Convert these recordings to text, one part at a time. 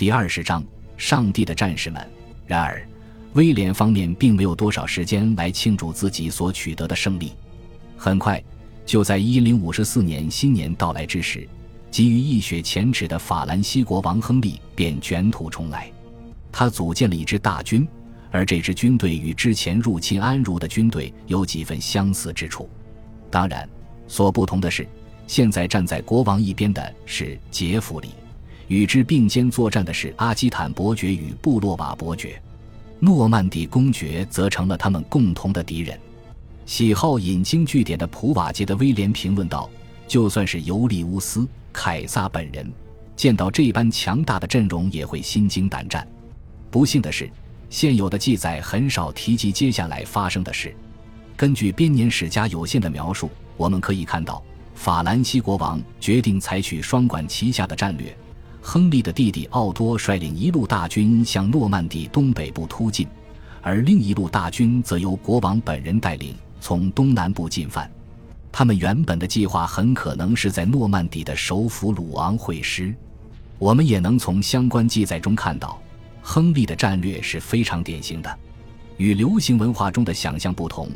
第二十章，上帝的战士们。然而，威廉方面并没有多少时间来庆祝自己所取得的胜利。很快，就在一零五四年新年到来之时，急于一雪前耻的法兰西国王亨利便卷土重来。他组建了一支大军，而这支军队与之前入侵安茹的军队有几分相似之处。当然，所不同的是，现在站在国王一边的是杰弗里。与之并肩作战的是阿基坦伯爵与布洛瓦伯爵，诺曼底公爵则成了他们共同的敌人。喜好引经据典的普瓦捷的威廉评论道：“就算是尤利乌斯·凯撒本人，见到这般强大的阵容也会心惊胆战。”不幸的是，现有的记载很少提及接下来发生的事。根据编年史家有限的描述，我们可以看到，法兰西国王决定采取双管齐下的战略。亨利的弟弟奥多率领一路大军向诺曼底东北部突进，而另一路大军则由国王本人带领从东南部进犯。他们原本的计划很可能是在诺曼底的首府鲁昂会师。我们也能从相关记载中看到，亨利的战略是非常典型的。与流行文化中的想象不同，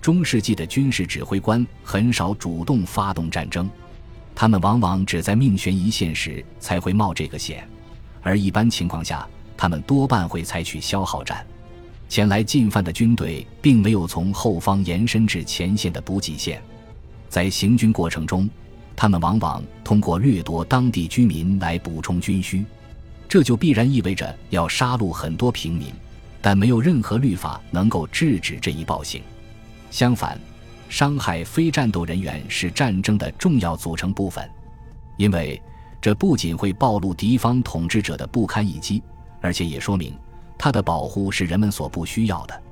中世纪的军事指挥官很少主动发动战争。他们往往只在命悬一线时才会冒这个险，而一般情况下，他们多半会采取消耗战。前来进犯的军队并没有从后方延伸至前线的补给线，在行军过程中，他们往往通过掠夺当地居民来补充军需，这就必然意味着要杀戮很多平民，但没有任何律法能够制止这一暴行。相反。伤害非战斗人员是战争的重要组成部分，因为这不仅会暴露敌方统治者的不堪一击，而且也说明他的保护是人们所不需要的。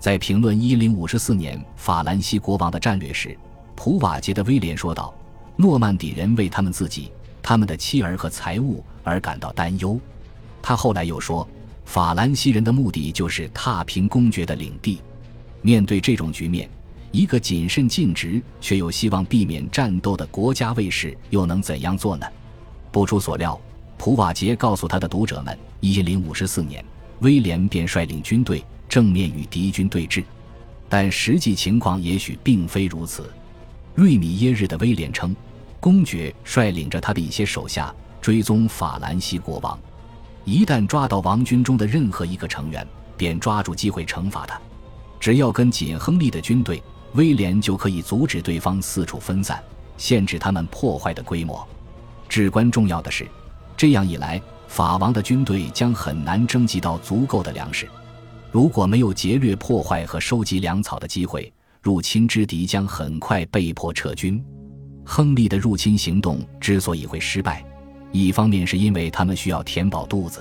在评论一零五四年法兰西国王的战略时，普瓦捷的威廉说道：“诺曼底人为他们自己、他们的妻儿和财物而感到担忧。”他后来又说：“法兰西人的目的就是踏平公爵的领地。”面对这种局面。一个谨慎尽职却又希望避免战斗的国家卫士又能怎样做呢？不出所料，普瓦捷告诉他的读者们，一零五四年，威廉便率领军队正面与敌军对峙。但实际情况也许并非如此。瑞米耶日的威廉称，公爵率领着他的一些手下追踪法兰西国王，一旦抓到王军中的任何一个成员，便抓住机会惩罚他。只要跟紧亨利的军队。威廉就可以阻止对方四处分散，限制他们破坏的规模。至关重要的是，这样一来，法王的军队将很难征集到足够的粮食。如果没有劫掠、破坏和收集粮草的机会，入侵之敌将很快被迫撤军。亨利的入侵行动之所以会失败，一方面是因为他们需要填饱肚子，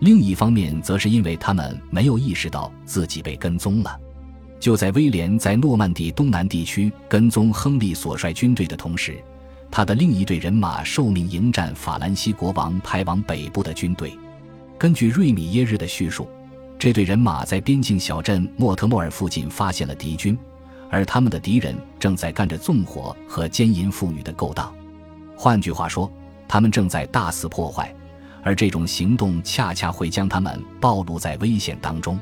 另一方面则是因为他们没有意识到自己被跟踪了。就在威廉在诺曼底东南地区跟踪亨利所率军队的同时，他的另一队人马受命迎战法兰西国王派往北部的军队。根据瑞米耶日的叙述，这队人马在边境小镇莫特莫尔附近发现了敌军，而他们的敌人正在干着纵火和奸淫妇女的勾当。换句话说，他们正在大肆破坏，而这种行动恰恰会将他们暴露在危险当中。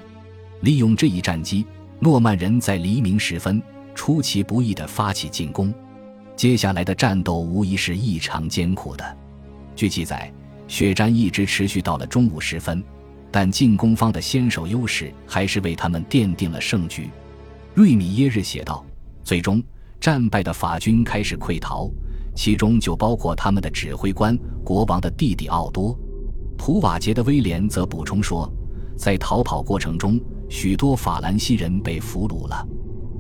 利用这一战机。诺曼人在黎明时分出其不意地发起进攻，接下来的战斗无疑是异常艰苦的。据记载，血战一直持续到了中午时分，但进攻方的先手优势还是为他们奠定了胜局。瑞米耶日写道：“最终，战败的法军开始溃逃，其中就包括他们的指挥官国王的弟弟奥多。”普瓦捷的威廉则补充说，在逃跑过程中。许多法兰西人被俘虏了。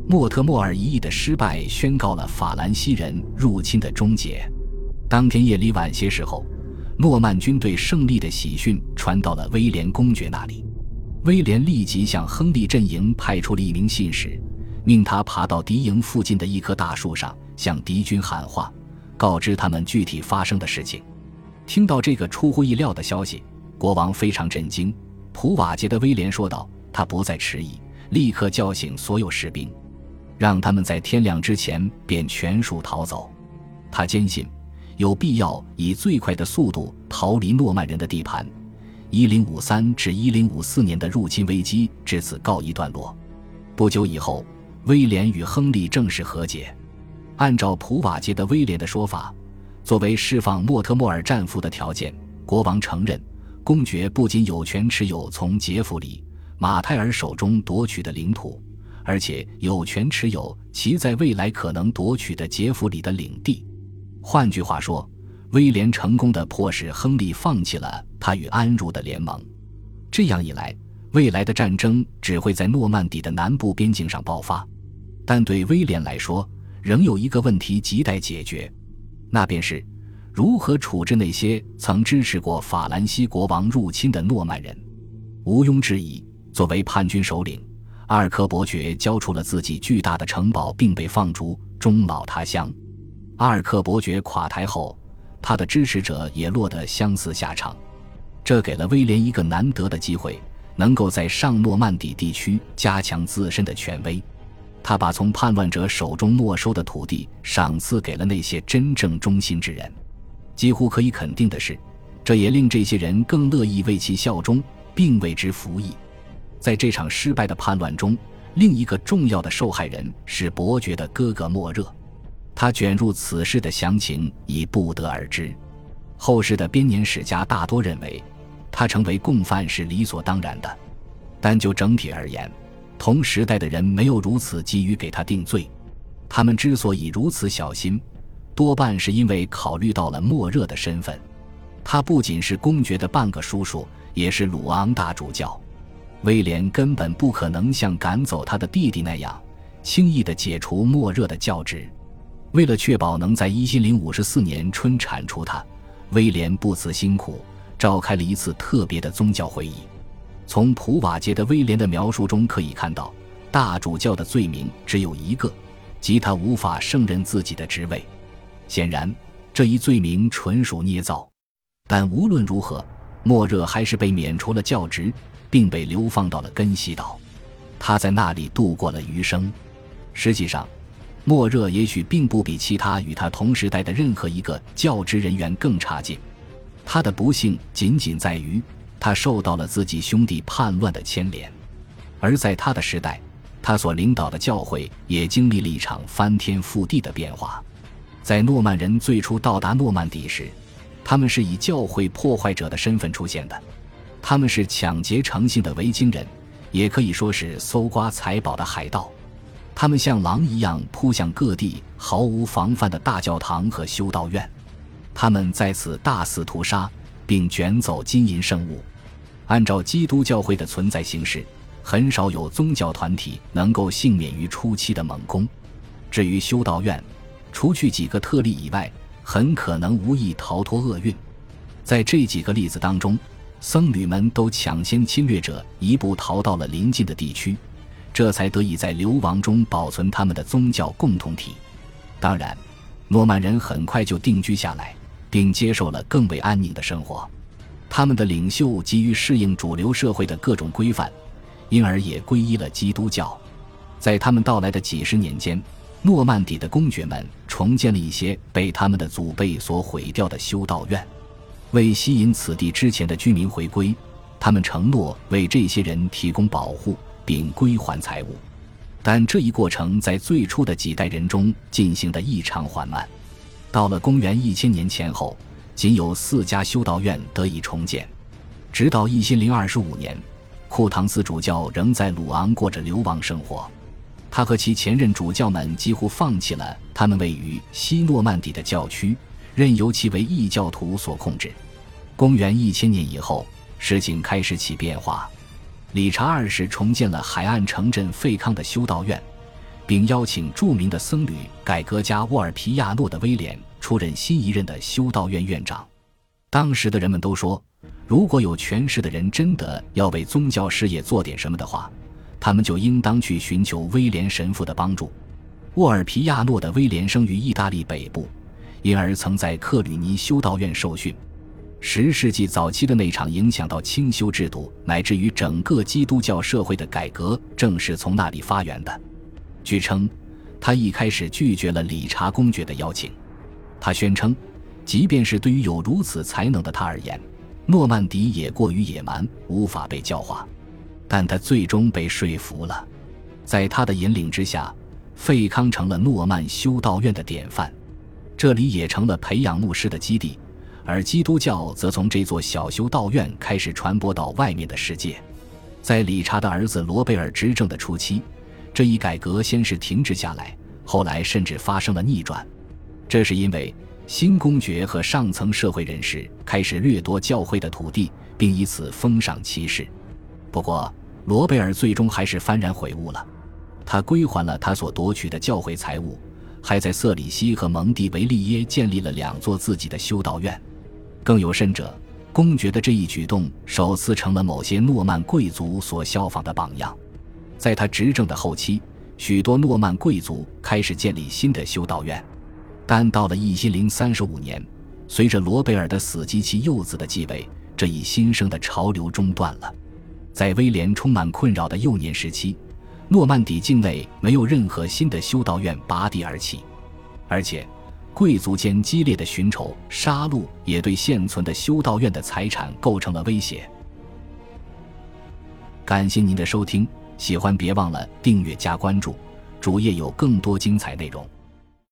莫特莫尔一役的失败宣告了法兰西人入侵的终结。当天夜里晚些时候，诺曼军队胜利的喜讯传到了威廉公爵那里。威廉立即向亨利阵营派出了一名信使，命他爬到敌营附近的一棵大树上，向敌军喊话，告知他们具体发生的事情。听到这个出乎意料的消息，国王非常震惊。普瓦捷的威廉说道。他不再迟疑，立刻叫醒所有士兵，让他们在天亮之前便全数逃走。他坚信有必要以最快的速度逃离诺曼人的地盘，1053至1054年的入侵危机至此告一段落。不久以后，威廉与亨利正式和解。按照普瓦捷的威廉的说法，作为释放莫特莫尔战俘的条件，国王承认公爵不仅有权持有从杰弗里·马泰尔手中夺取的领土，而且有权持有其在未来可能夺取的杰弗里的领地。换句话说，威廉成功的迫使亨利放弃了他与安茹的联盟。这样一来，未来的战争只会在诺曼底的南部边境上爆发。但对威廉来说，仍有一个问题亟待解决，那便是如何处置那些曾支持过法兰西国王入侵的诺曼人。毋庸置疑，作为叛军首领，阿尔科伯爵交出了自己巨大的城堡，并被放逐，终老他乡。阿尔克伯爵垮台后，他的支持者也落得相似下场，这给了威廉一个难得的机会，能够在上诺曼底地区加强自身的权威。他把从叛乱者手中没收的土地赏赐给了那些真正忠心之人。几乎可以肯定的是，这也令这些人更乐意为其效忠，并为之服役。在这场失败的叛乱中，另一个重要的受害人是伯爵的哥哥莫热。他卷入此事的详情已不得而知。后世的编年史家大多认为，他成为共犯是理所当然的。但就整体而言，同时代的人没有如此急于给他定罪，他们之所以如此小心，多半是因为考虑到了莫热的身份。他不仅是公爵的半个叔叔，也是鲁昂大主教。威廉根本不可能像赶走他的弟弟那样，轻易地解除莫热的教职。为了确保能在一千零五十四年春铲除他，威廉不辞辛苦召开了一次特别的宗教会议。从普瓦捷的威廉的描述中可以看到，大主教的罪名只有一个，即他无法胜任自己的职位。显然，这一罪名纯属捏造。但无论如何，莫热还是被免除了教职，并被流放到了根西岛。他在那里度过了余生。实际上，莫热也许并不比其他与他同时代的任何一个教职人员更差劲。他的不幸仅仅在于。他受到了自己兄弟叛乱的牵连，而在他的时代，他所领导的教会也经历了一场翻天覆地的变化。在诺曼人最初到达诺曼底时，他们是以教会破坏者的身份出现的，他们是抢劫成性的维京人，也可以说是搜刮财宝的海盗。他们像狼一样扑向各地毫无防范的大教堂和修道院，他们在此大肆屠杀，并卷走金银圣物。按照基督教会的存在形式，很少有宗教团体能够幸免于初期的猛攻。至于修道院，除去几个特例以外，很可能无意逃脱厄运。在这几个例子当中，僧侣们都抢先侵略者一步逃到了邻近的地区，这才得以在流亡中保存他们的宗教共同体。当然，诺曼人很快就定居下来，并接受了更为安宁的生活。他们的领袖急于适应主流社会的各种规范，因而也皈依了基督教。在他们到来的几十年间，诺曼底的公爵们重建了一些被他们的祖辈所毁掉的修道院，为吸引此地之前的居民回归，他们承诺为这些人提供保护并归还财物。但这一过程在最初的几代人中进行的异常缓慢。到了公元一千年前后。仅有四家修道院得以重建，直到一千零二十五年，库唐斯主教仍在鲁昂过着流亡生活。他和其前任主教们几乎放弃了他们位于西诺曼底的教区，任由其为异教徒所控制。公元一千年以后，事情开始起变化。理查二世重建了海岸城镇费康的修道院，并邀请著名的僧侣改革家沃尔皮亚诺的威廉。出任新一任的修道院院长。当时的人们都说，如果有权势的人真的要为宗教事业做点什么的话，他们就应当去寻求威廉神父的帮助。沃尔皮亚诺的威廉生于意大利北部，因而曾在克吕尼修道院受训。十世纪早期的那场影响到清修制度乃至于整个基督教社会的改革，正是从那里发源的。据称，他一开始拒绝了理查公爵的邀请。他宣称，即便是对于有如此才能的他而言，诺曼底也过于野蛮，无法被教化。但他最终被说服了，在他的引领之下，费康成了诺曼修道院的典范，这里也成了培养牧师的基地。而基督教则从这座小修道院开始传播到外面的世界。在理查的儿子罗贝尔执政的初期，这一改革先是停滞下来，后来甚至发生了逆转。这是因为新公爵和上层社会人士开始掠夺教会的土地，并以此封赏骑士。不过，罗贝尔最终还是幡然悔悟了，他归还了他所夺取的教会财物，还在瑟里西和蒙蒂维利耶建立了两座自己的修道院。更有甚者，公爵的这一举动首次成了某些诺曼贵族所效仿的榜样。在他执政的后期，许多诺曼贵族开始建立新的修道院，但到了一千零三十五年，随着罗贝尔的死及其幼子的继位，这一新生的潮流中断了。在威廉充满困扰的幼年时期，诺曼底境内没有任何新的修道院拔地而起，而且。贵族间激烈的寻仇杀戮也对现存的修道院的财产构成了威胁。感谢您的收听，喜欢别忘了订阅加关注，主页有更多精彩内容。